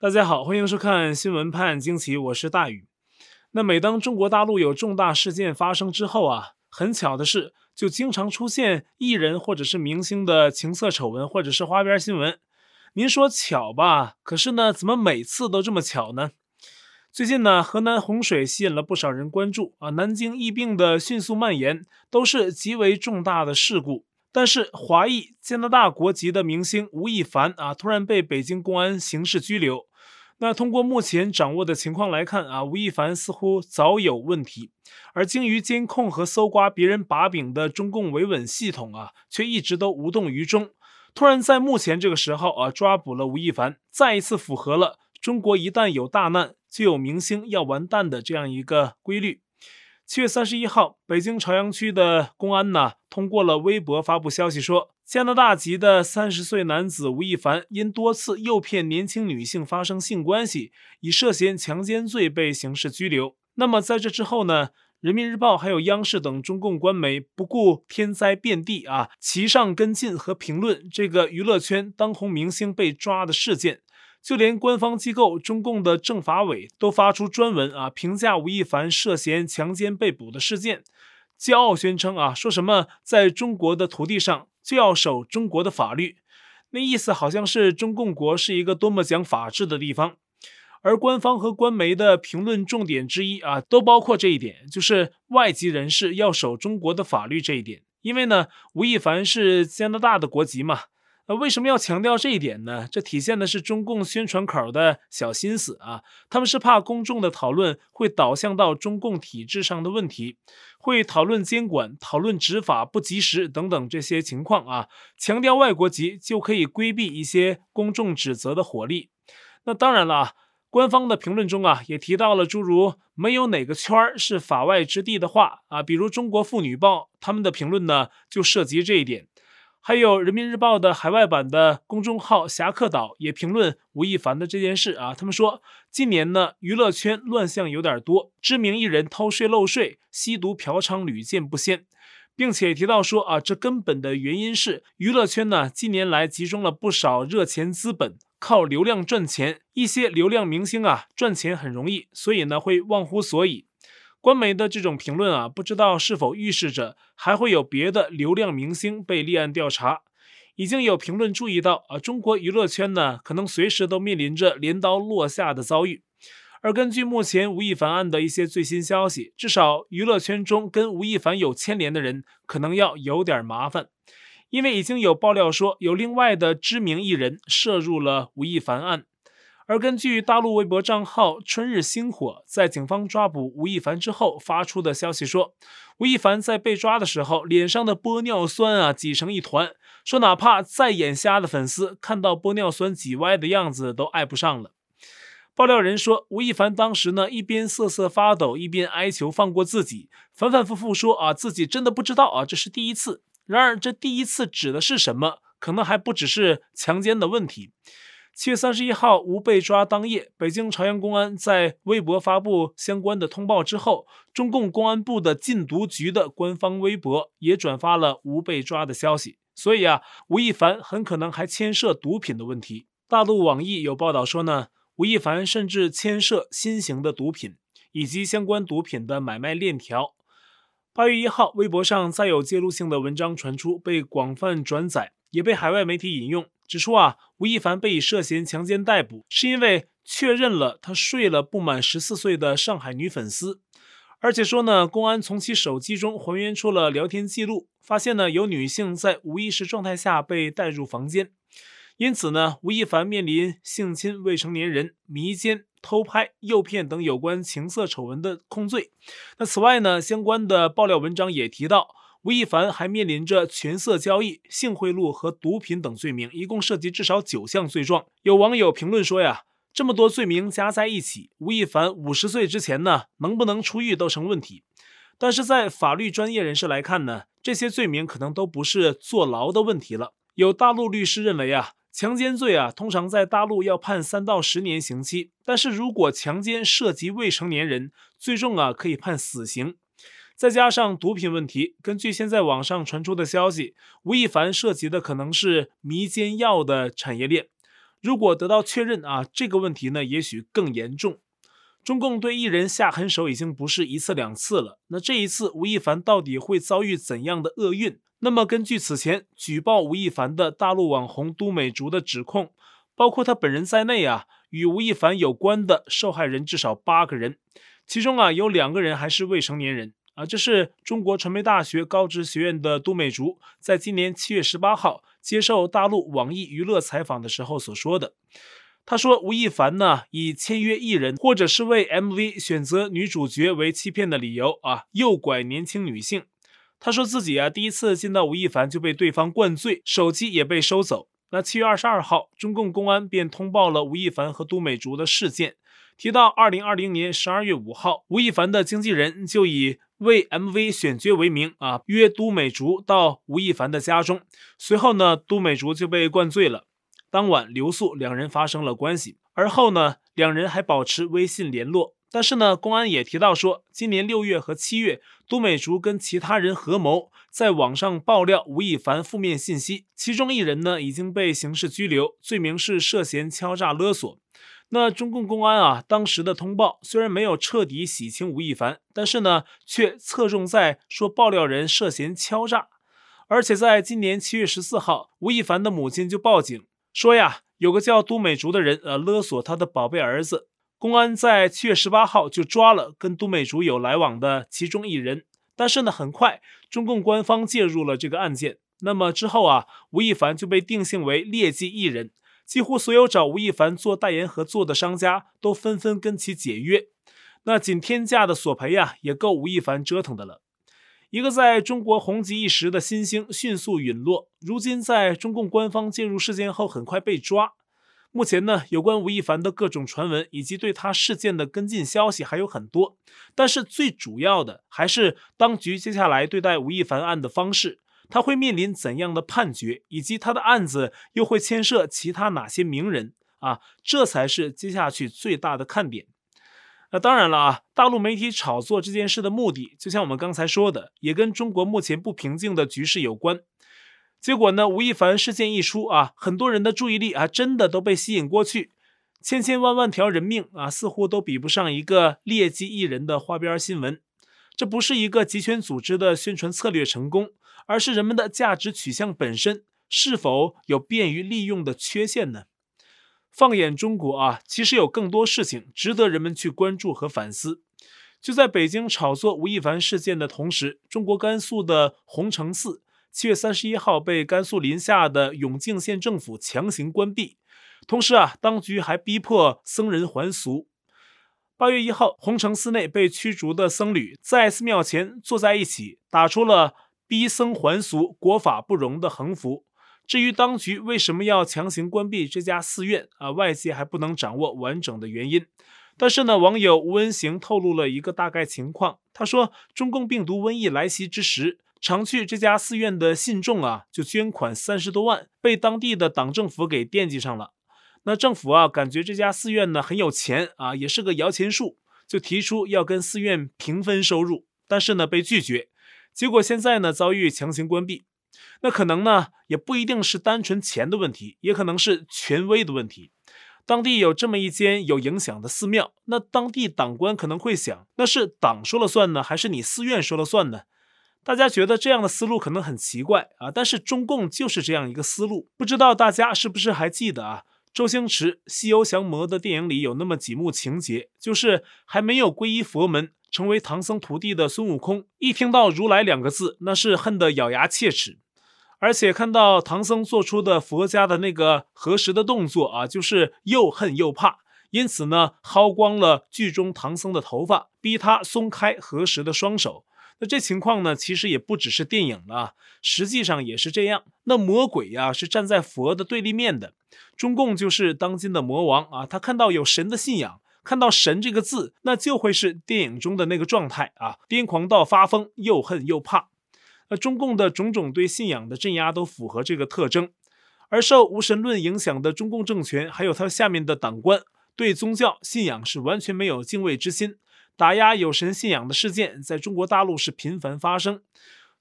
大家好，欢迎收看《新闻判惊奇》，我是大宇。那每当中国大陆有重大事件发生之后啊，很巧的是，就经常出现艺人或者是明星的情色丑闻，或者是花边新闻。您说巧吧？可是呢，怎么每次都这么巧呢？最近呢，河南洪水吸引了不少人关注啊，南京疫病的迅速蔓延都是极为重大的事故。但是，华裔加拿大国籍的明星吴亦凡啊，突然被北京公安刑事拘留。那通过目前掌握的情况来看啊，吴亦凡似乎早有问题，而精于监控和搜刮别人把柄的中共维稳系统啊，却一直都无动于衷。突然在目前这个时候啊，抓捕了吴亦凡，再一次符合了中国一旦有大难就有明星要完蛋的这样一个规律。七月三十一号，北京朝阳区的公安呢，通过了微博发布消息说，加拿大籍的三十岁男子吴亦凡因多次诱骗年轻女性发生性关系，以涉嫌强奸罪被刑事拘留。那么在这之后呢，人民日报还有央视等中共官媒不顾天灾遍地啊，齐上跟进和评论这个娱乐圈当红明星被抓的事件。就连官方机构中共的政法委都发出专文啊，评价吴亦凡涉嫌强奸被捕的事件，骄傲宣称啊，说什么在中国的土地上就要守中国的法律，那意思好像是中共国是一个多么讲法治的地方。而官方和官媒的评论重点之一啊，都包括这一点，就是外籍人士要守中国的法律这一点。因为呢，吴亦凡是加拿大的国籍嘛。那为什么要强调这一点呢？这体现的是中共宣传口的小心思啊！他们是怕公众的讨论会导向到中共体制上的问题，会讨论监管、讨论执法不及时等等这些情况啊。强调外国籍就可以规避一些公众指责的火力。那当然了，官方的评论中啊，也提到了诸如“没有哪个圈儿是法外之地”的话啊，比如中国妇女报他们的评论呢，就涉及这一点。还有人民日报的海外版的公众号“侠客岛”也评论吴亦凡的这件事啊，他们说近年呢娱乐圈乱象有点多，知名艺人偷税漏税、吸毒嫖娼屡见不鲜，并且提到说啊，这根本的原因是娱乐圈呢近年来集中了不少热钱资本，靠流量赚钱，一些流量明星啊赚钱很容易，所以呢会忘乎所以。官媒的这种评论啊，不知道是否预示着还会有别的流量明星被立案调查？已经有评论注意到啊，中国娱乐圈呢，可能随时都面临着镰刀落下的遭遇。而根据目前吴亦凡案的一些最新消息，至少娱乐圈中跟吴亦凡有牵连的人，可能要有点麻烦，因为已经有爆料说有另外的知名艺人涉入了吴亦凡案。而根据大陆微博账号“春日星火”在警方抓捕吴亦凡之后发出的消息说，吴亦凡在被抓的时候脸上的玻尿酸啊挤成一团，说哪怕再眼瞎的粉丝看到玻尿酸挤歪的样子都爱不上了。爆料人说，吴亦凡当时呢一边瑟瑟发抖，一边哀求放过自己，反反复复说啊自己真的不知道啊这是第一次。然而这第一次指的是什么？可能还不只是强奸的问题。七月三十一号，吴被抓当夜，北京朝阳公安在微博发布相关的通报之后，中共公安部的禁毒局的官方微博也转发了吴被抓的消息。所以啊，吴亦凡很可能还牵涉毒品的问题。大陆网易有报道说呢，吴亦凡甚至牵涉新型的毒品以及相关毒品的买卖链条。八月一号，微博上再有揭露性的文章传出，被广泛转载，也被海外媒体引用。指出啊，吴亦凡被以涉嫌强奸逮捕，是因为确认了他睡了不满十四岁的上海女粉丝，而且说呢，公安从其手机中还原出了聊天记录，发现呢有女性在无意识状态下被带入房间，因此呢，吴亦凡面临性侵未成年人、迷奸、偷拍、诱骗等有关情色丑闻的控罪。那此外呢，相关的爆料文章也提到。吴亦凡还面临着权色交易、性贿赂和毒品等罪名，一共涉及至少九项罪状。有网友评论说呀，这么多罪名加在一起，吴亦凡五十岁之前呢，能不能出狱都成问题。但是在法律专业人士来看呢，这些罪名可能都不是坐牢的问题了。有大陆律师认为啊，强奸罪啊，通常在大陆要判三到十年刑期，但是如果强奸涉及未成年人，最重啊可以判死刑。再加上毒品问题，根据现在网上传出的消息，吴亦凡涉及的可能是迷奸药的产业链。如果得到确认啊，这个问题呢，也许更严重。中共对艺人下狠手已经不是一次两次了。那这一次，吴亦凡到底会遭遇怎样的厄运？那么，根据此前举报吴亦凡的大陆网红都美竹的指控，包括他本人在内啊，与吴亦凡有关的受害人至少八个人，其中啊有两个人还是未成年人啊。这是中国传媒大学高职学院的都美竹在今年七月十八号接受大陆网易娱乐采访的时候所说的。他说：“吴亦凡呢，以签约艺人或者是为 MV 选择女主角为欺骗的理由啊，诱拐年轻女性。他说自己啊，第一次见到吴亦凡就被对方灌醉，手机也被收走。那七月二十二号，中共公安便通报了吴亦凡和都美竹的事件，提到二零二零年十二月五号，吴亦凡的经纪人就以为 MV 选角为名啊，约都美竹到吴亦凡的家中，随后呢，都美竹就被灌醉了。”当晚留宿，两人发生了关系。而后呢，两人还保持微信联络。但是呢，公安也提到说，今年六月和七月，都美竹跟其他人合谋，在网上爆料吴亦凡负面信息。其中一人呢，已经被刑事拘留，罪名是涉嫌敲诈勒索。那中共公安啊，当时的通报虽然没有彻底洗清吴亦凡，但是呢，却侧重在说爆料人涉嫌敲诈。而且在今年七月十四号，吴亦凡的母亲就报警。说呀，有个叫都美竹的人，呃，勒索他的宝贝儿子。公安在七月十八号就抓了跟都美竹有来往的其中一人。但是呢，很快中共官方介入了这个案件。那么之后啊，吴亦凡就被定性为劣迹艺人，几乎所有找吴亦凡做代言合作的商家都纷纷跟其解约。那仅天价的索赔呀，也够吴亦凡折腾的了。一个在中国红极一时的新星迅速陨落，如今在中共官方介入事件后，很快被抓。目前呢，有关吴亦凡的各种传闻以及对他事件的跟进消息还有很多，但是最主要的还是当局接下来对待吴亦凡案的方式，他会面临怎样的判决，以及他的案子又会牵涉其他哪些名人啊？这才是接下去最大的看点。那当然了啊，大陆媒体炒作这件事的目的，就像我们刚才说的，也跟中国目前不平静的局势有关。结果呢，吴亦凡事件一出啊，很多人的注意力啊，真的都被吸引过去，千千万万条人命啊，似乎都比不上一个劣迹艺人的花边新闻。这不是一个集权组织的宣传策略成功，而是人们的价值取向本身是否有便于利用的缺陷呢？放眼中国啊，其实有更多事情值得人们去关注和反思。就在北京炒作吴亦凡事件的同时，中国甘肃的洪承寺七月三十一号被甘肃临夏的永靖县政府强行关闭，同时啊，当局还逼迫僧人还俗。八月一号，洪承寺内被驱逐的僧侣在寺庙前坐在一起，打出了“逼僧还俗，国法不容”的横幅。至于当局为什么要强行关闭这家寺院啊，外界还不能掌握完整的原因。但是呢，网友吴文行透露了一个大概情况。他说，中共病毒瘟疫来袭之时，常去这家寺院的信众啊，就捐款三十多万，被当地的党政府给惦记上了。那政府啊，感觉这家寺院呢很有钱啊，也是个摇钱树，就提出要跟寺院平分收入，但是呢被拒绝。结果现在呢遭遇强行关闭。那可能呢，也不一定是单纯钱的问题，也可能是权威的问题。当地有这么一间有影响的寺庙，那当地党官可能会想，那是党说了算呢，还是你寺院说了算呢？大家觉得这样的思路可能很奇怪啊，但是中共就是这样一个思路。不知道大家是不是还记得啊？周星驰《西游降魔》的电影里有那么几幕情节，就是还没有皈依佛门，成为唐僧徒弟的孙悟空，一听到如来两个字，那是恨得咬牙切齿。而且看到唐僧做出的佛家的那个合十的动作啊，就是又恨又怕，因此呢，薅光了剧中唐僧的头发，逼他松开合十的双手。那这情况呢，其实也不只是电影了，实际上也是这样。那魔鬼呀，是站在佛的对立面的，中共就是当今的魔王啊。他看到有神的信仰，看到神这个字，那就会是电影中的那个状态啊，癫狂到发疯，又恨又怕。那中共的种种对信仰的镇压都符合这个特征，而受无神论影响的中共政权，还有他下面的党官，对宗教信仰是完全没有敬畏之心，打压有神信仰的事件在中国大陆是频繁发生。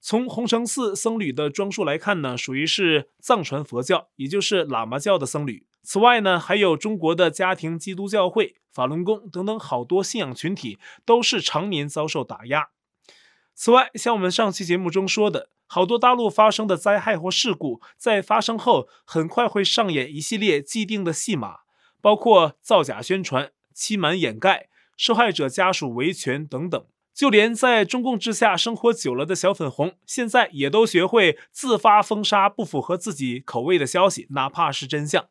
从洪城寺僧侣的装束来看呢，属于是藏传佛教，也就是喇嘛教的僧侣。此外呢，还有中国的家庭基督教会、法轮功等等好多信仰群体都是常年遭受打压。此外，像我们上期节目中说的，好多大陆发生的灾害或事故，在发生后很快会上演一系列既定的戏码，包括造假宣传、欺瞒掩盖、受害者家属维权等等。就连在中共之下生活久了的小粉红，现在也都学会自发封杀不符合自己口味的消息，哪怕是真相。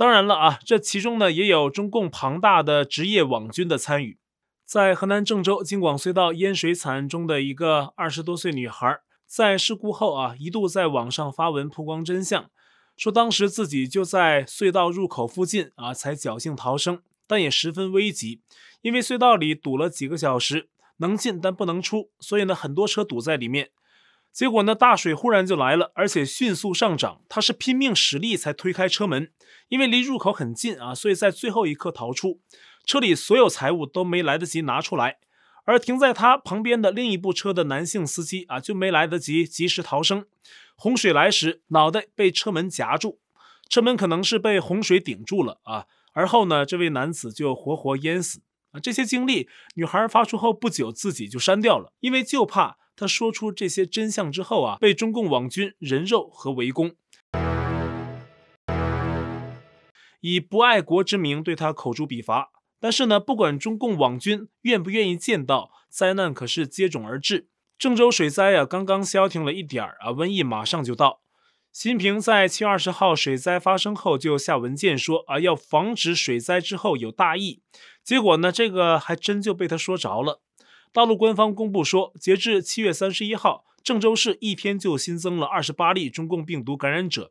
当然了啊，这其中呢也有中共庞大的职业网军的参与。在河南郑州京广隧道淹水惨案中的一个二十多岁女孩，在事故后啊，一度在网上发文曝光真相，说当时自己就在隧道入口附近啊，才侥幸逃生，但也十分危急，因为隧道里堵了几个小时，能进但不能出，所以呢，很多车堵在里面。结果呢，大水忽然就来了，而且迅速上涨，他是拼命使力才推开车门，因为离入口很近啊，所以在最后一刻逃出。车里所有财物都没来得及拿出来，而停在他旁边的另一部车的男性司机啊，就没来得及及时逃生。洪水来时，脑袋被车门夹住，车门可能是被洪水顶住了啊。而后呢，这位男子就活活淹死啊。这些经历，女孩发出后不久自己就删掉了，因为就怕他说出这些真相之后啊，被中共网军人肉和围攻，以不爱国之名对他口诛笔伐。但是呢，不管中共网军愿不愿意见到，灾难可是接踵而至。郑州水灾啊，刚刚消停了一点儿啊，瘟疫马上就到。习近平在七月二十号水灾发生后就下文件说啊，要防止水灾之后有大疫。结果呢，这个还真就被他说着了。大陆官方公布说，截至七月三十一号，郑州市一天就新增了二十八例中共病毒感染者。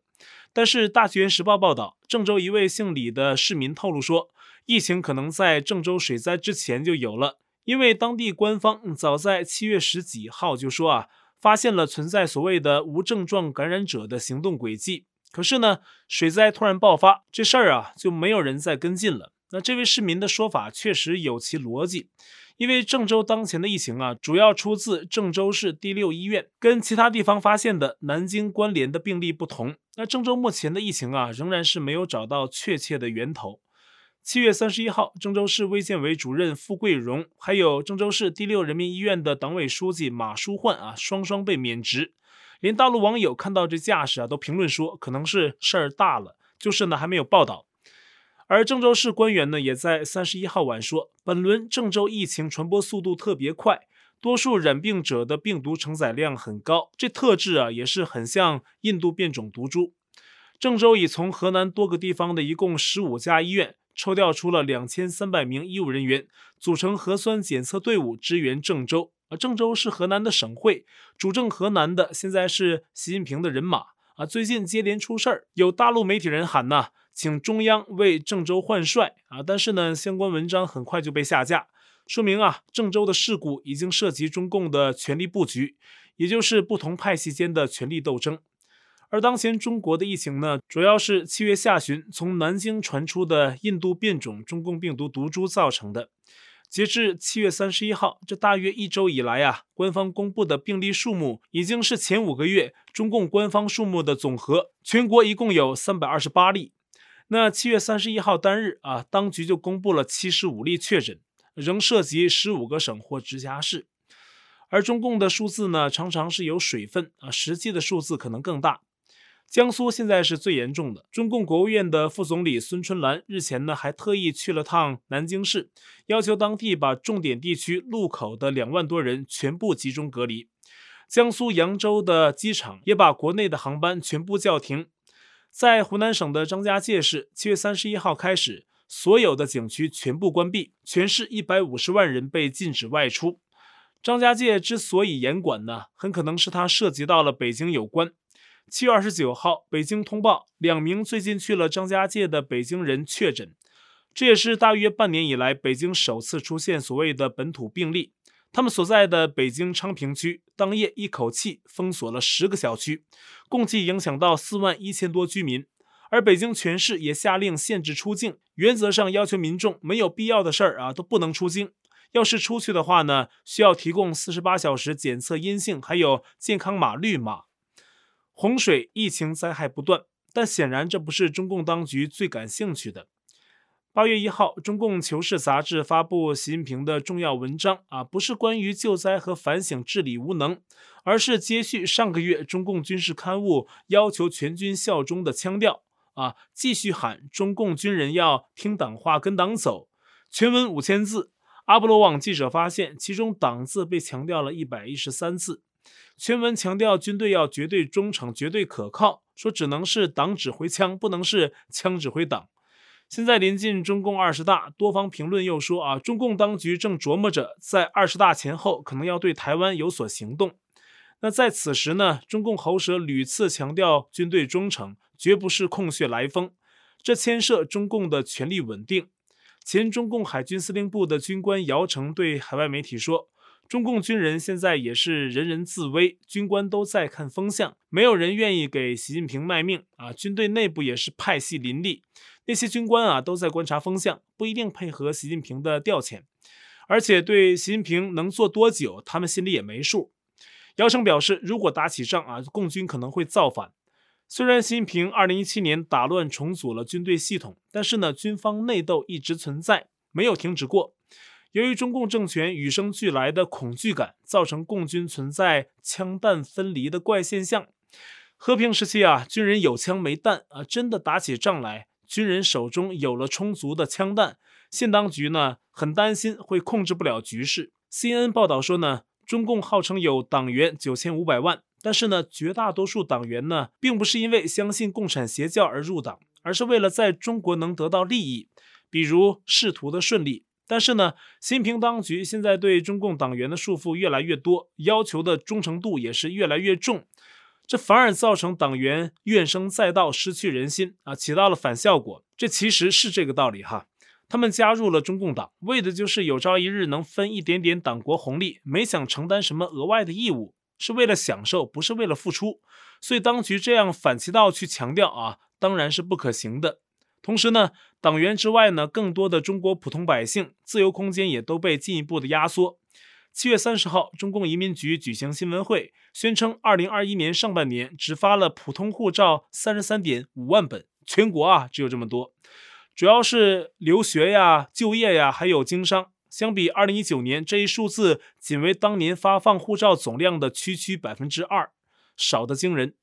但是《大学时报》报道，郑州一位姓李的市民透露说，疫情可能在郑州水灾之前就有了，因为当地官方早在七月十几号就说啊，发现了存在所谓的无症状感染者的行动轨迹。可是呢，水灾突然爆发，这事儿啊就没有人再跟进了。那这位市民的说法确实有其逻辑，因为郑州当前的疫情啊，主要出自郑州市第六医院，跟其他地方发现的南京关联的病例不同。那郑州目前的疫情啊，仍然是没有找到确切的源头。七月三十一号，郑州市卫健委主任付桂荣，还有郑州市第六人民医院的党委书记马书焕啊，双双被免职。连大陆网友看到这架势啊，都评论说可能是事儿大了，就是呢还没有报道。而郑州市官员呢，也在三十一号晚说，本轮郑州疫情传播速度特别快，多数染病者的病毒承载量很高，这特质啊也是很像印度变种毒株。郑州已从河南多个地方的一共十五家医院。抽调出了两千三百名医务人员，组成核酸检测队伍支援郑州。啊，郑州是河南的省会，主政河南的现在是习近平的人马。啊，最近接连出事儿，有大陆媒体人喊呐，请中央为郑州换帅。啊，但是呢，相关文章很快就被下架，说明啊，郑州的事故已经涉及中共的权力布局，也就是不同派系间的权力斗争。而当前中国的疫情呢，主要是七月下旬从南京传出的印度变种中共病毒毒株造成的。截至七月三十一号，这大约一周以来啊，官方公布的病例数目已经是前五个月中共官方数目的总和。全国一共有三百二十八例。那七月三十一号当日啊，当局就公布了七十五例确诊，仍涉及十五个省或直辖市。而中共的数字呢，常常是有水分啊，实际的数字可能更大。江苏现在是最严重的。中共国务院的副总理孙春兰日前呢，还特意去了趟南京市，要求当地把重点地区路口的两万多人全部集中隔离。江苏扬州的机场也把国内的航班全部叫停。在湖南省的张家界市，七月三十一号开始，所有的景区全部关闭，全市一百五十万人被禁止外出。张家界之所以严管呢，很可能是它涉及到了北京有关。七月二十九号，北京通报两名最近去了张家界的北京人确诊，这也是大约半年以来北京首次出现所谓的本土病例。他们所在的北京昌平区当夜一口气封锁了十个小区，共计影响到四万一千多居民。而北京全市也下令限制出境，原则上要求民众没有必要的事儿啊都不能出京。要是出去的话呢，需要提供四十八小时检测阴性，还有健康码绿码。洪水疫情灾害不断，但显然这不是中共当局最感兴趣的。八月一号，中共《求是》杂志发布习近平的重要文章啊，不是关于救灾和反省治理无能，而是接续上个月中共军事刊物要求全军效忠的腔调啊，继续喊中共军人要听党话、跟党走。全文五千字，阿波罗网记者发现，其中“党”字被强调了一百一十三次。全文强调军队要绝对忠诚、绝对可靠，说只能是党指挥枪，不能是枪指挥党。现在临近中共二十大，多方评论又说啊，中共当局正琢磨着在二十大前后可能要对台湾有所行动。那在此时呢，中共喉舌屡次强调军队忠诚，绝不是空穴来风，这牵涉中共的权力稳定。前中共海军司令部的军官姚成对海外媒体说。中共军人现在也是人人自危，军官都在看风向，没有人愿意给习近平卖命啊！军队内部也是派系林立，那些军官啊都在观察风向，不一定配合习近平的调遣，而且对习近平能做多久，他们心里也没数。姚成表示，如果打起仗啊，共军可能会造反。虽然习近平二零一七年打乱重组了军队系统，但是呢，军方内斗一直存在，没有停止过。由于中共政权与生俱来的恐惧感，造成共军存在枪弹分离的怪现象。和平时期啊，军人有枪没弹啊，真的打起仗来，军人手中有了充足的枪弹，现当局呢很担心会控制不了局势。CNN 报道说呢，中共号称有党员九千五百万，但是呢，绝大多数党员呢，并不是因为相信共产邪教而入党，而是为了在中国能得到利益，比如仕途的顺利。但是呢，习近平当局现在对中共党员的束缚越来越多，要求的忠诚度也是越来越重，这反而造成党员怨声载道，失去人心啊，起到了反效果。这其实是这个道理哈，他们加入了中共党，为的就是有朝一日能分一点点党国红利，没想承担什么额外的义务，是为了享受，不是为了付出。所以当局这样反其道去强调啊，当然是不可行的。同时呢，党员之外呢，更多的中国普通百姓自由空间也都被进一步的压缩。七月三十号，中共移民局举行新闻会，宣称二零二一年上半年只发了普通护照三十三点五万本，全国啊只有这么多，主要是留学呀、就业呀，还有经商。相比二零一九年，这一数字仅为当年发放护照总量的区区百分之二，少得惊人。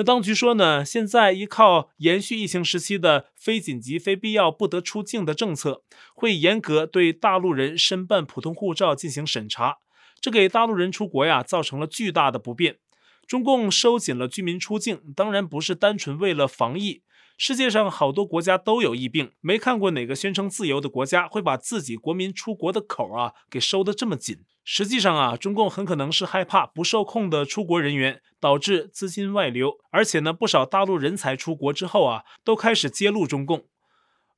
那当局说呢，现在依靠延续疫情时期的非紧急、非必要不得出境的政策，会严格对大陆人申办普通护照进行审查，这给大陆人出国呀造成了巨大的不便。中共收紧了居民出境，当然不是单纯为了防疫。世界上好多国家都有疫病，没看过哪个宣称自由的国家会把自己国民出国的口啊给收得这么紧。实际上啊，中共很可能是害怕不受控的出国人员导致资金外流，而且呢，不少大陆人才出国之后啊，都开始揭露中共。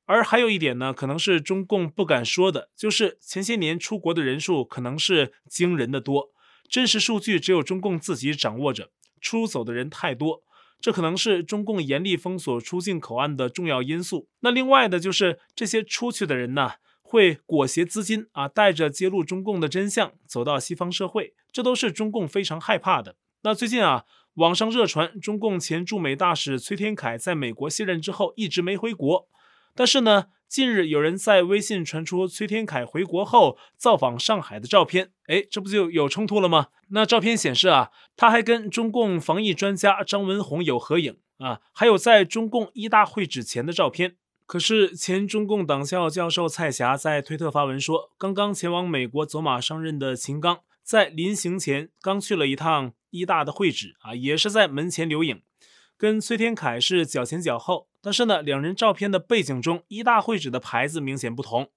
而还有一点呢，可能是中共不敢说的，就是前些年出国的人数可能是惊人的多，真实数据只有中共自己掌握着，出走的人太多。这可能是中共严厉封锁出境口岸的重要因素。那另外的就是这些出去的人呢，会裹挟资金啊，带着揭露中共的真相走到西方社会，这都是中共非常害怕的。那最近啊，网上热传中共前驻美大使崔天凯在美国卸任之后一直没回国，但是呢。近日有人在微信传出崔天凯回国后造访上海的照片，哎，这不就有冲突了吗？那照片显示啊，他还跟中共防疫专家张文宏有合影啊，还有在中共一大会址前的照片。可是前中共党校教授蔡霞在推特发文说，刚刚前往美国走马上任的秦刚在临行前刚去了一趟一大的会址啊，也是在门前留影，跟崔天凯是脚前脚后。但是呢，两人照片的背景中，一大会址的牌子明显不同。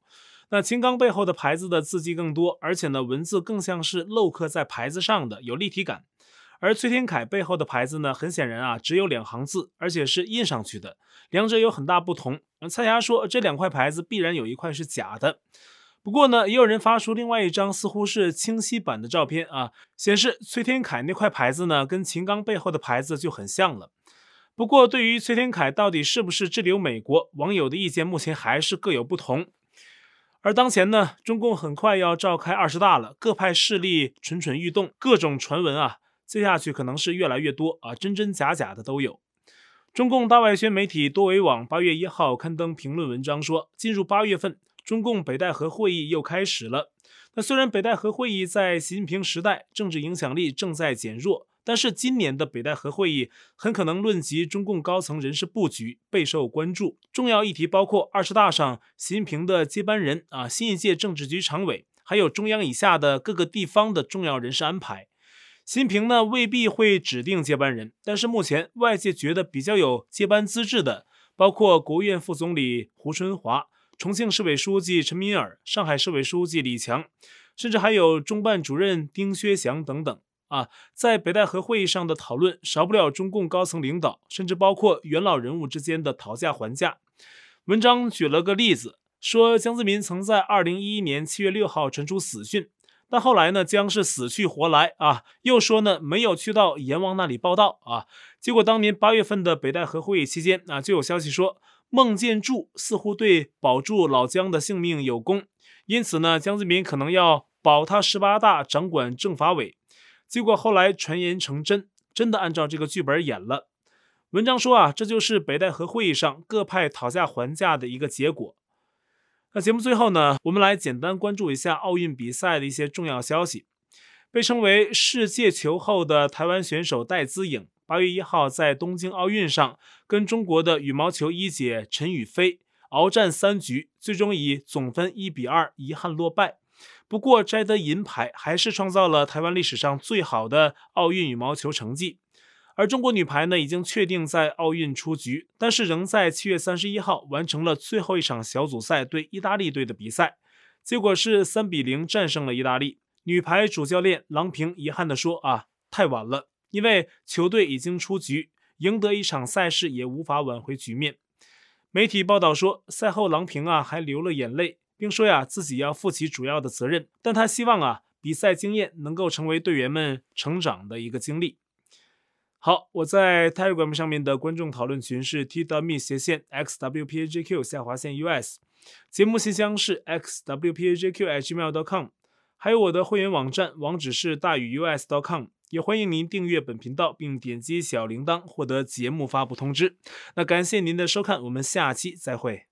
那秦刚背后的牌子的字迹更多，而且呢，文字更像是镂刻在牌子上的，有立体感。而崔天凯背后的牌子呢，很显然啊，只有两行字，而且是印上去的，两者有很大不同。蔡霞说，这两块牌子必然有一块是假的。不过呢，也有人发出另外一张似乎是清晰版的照片啊，显示崔天凯那块牌子呢，跟秦刚背后的牌子就很像了。不过，对于崔天凯到底是不是滞留美国，网友的意见目前还是各有不同。而当前呢，中共很快要召开二十大了，各派势力蠢蠢欲动，各种传闻啊，接下去可能是越来越多啊，真真假假的都有。中共大外宣媒体多维网八月一号刊登评论文章说，进入八月份，中共北戴河会议又开始了。那虽然北戴河会议在习近平时代政治影响力正在减弱，但是今年的北戴河会议很可能论及中共高层人事布局，备受关注。重要议题包括二十大上习近平的接班人啊，新一届政治局常委，还有中央以下的各个地方的重要人事安排。习近平呢未必会指定接班人，但是目前外界觉得比较有接班资质的，包括国务院副总理胡春华。重庆市委书记陈敏尔、上海市委书记李强，甚至还有中办主任丁薛祥等等啊，在北戴河会议上的讨论少不了中共高层领导，甚至包括元老人物之间的讨价还价。文章举了个例子，说江泽民曾在二零一一年七月六号传出死讯，但后来呢，姜是死去活来啊，又说呢没有去到阎王那里报到啊，结果当年八月份的北戴河会议期间啊，就有消息说。孟建柱似乎对保住老姜的性命有功，因此呢，江泽民可能要保他十八大掌管政法委。结果后来传言成真，真的按照这个剧本演了。文章说啊，这就是北戴河会议上各派讨价还价的一个结果。那节目最后呢，我们来简单关注一下奥运比赛的一些重要消息。被称为世界球后的台湾选手戴资颖。八月一号在东京奥运上，跟中国的羽毛球一姐陈雨菲鏖战三局，最终以总分一比二遗憾落败。不过摘得银牌，还是创造了台湾历史上最好的奥运羽毛球成绩。而中国女排呢，已经确定在奥运出局，但是仍在七月三十一号完成了最后一场小组赛对意大利队的比赛，结果是三比零战胜了意大利。女排主教练郎平遗憾地说：“啊，太晚了。”因为球队已经出局，赢得一场赛事也无法挽回局面。媒体报道说，赛后郎平啊还流了眼泪，并说呀自己要负起主要的责任，但他希望啊比赛经验能够成为队员们成长的一个经历。好，我在 Telegram 上面的观众讨论群是 t.me 斜线 xwpajq 下划线 us，节目信箱是 xwpajq@gmail.com，还有我的会员网站网址是大宇 u s dot com，。也欢迎您订阅本频道，并点击小铃铛获得节目发布通知。那感谢您的收看，我们下期再会。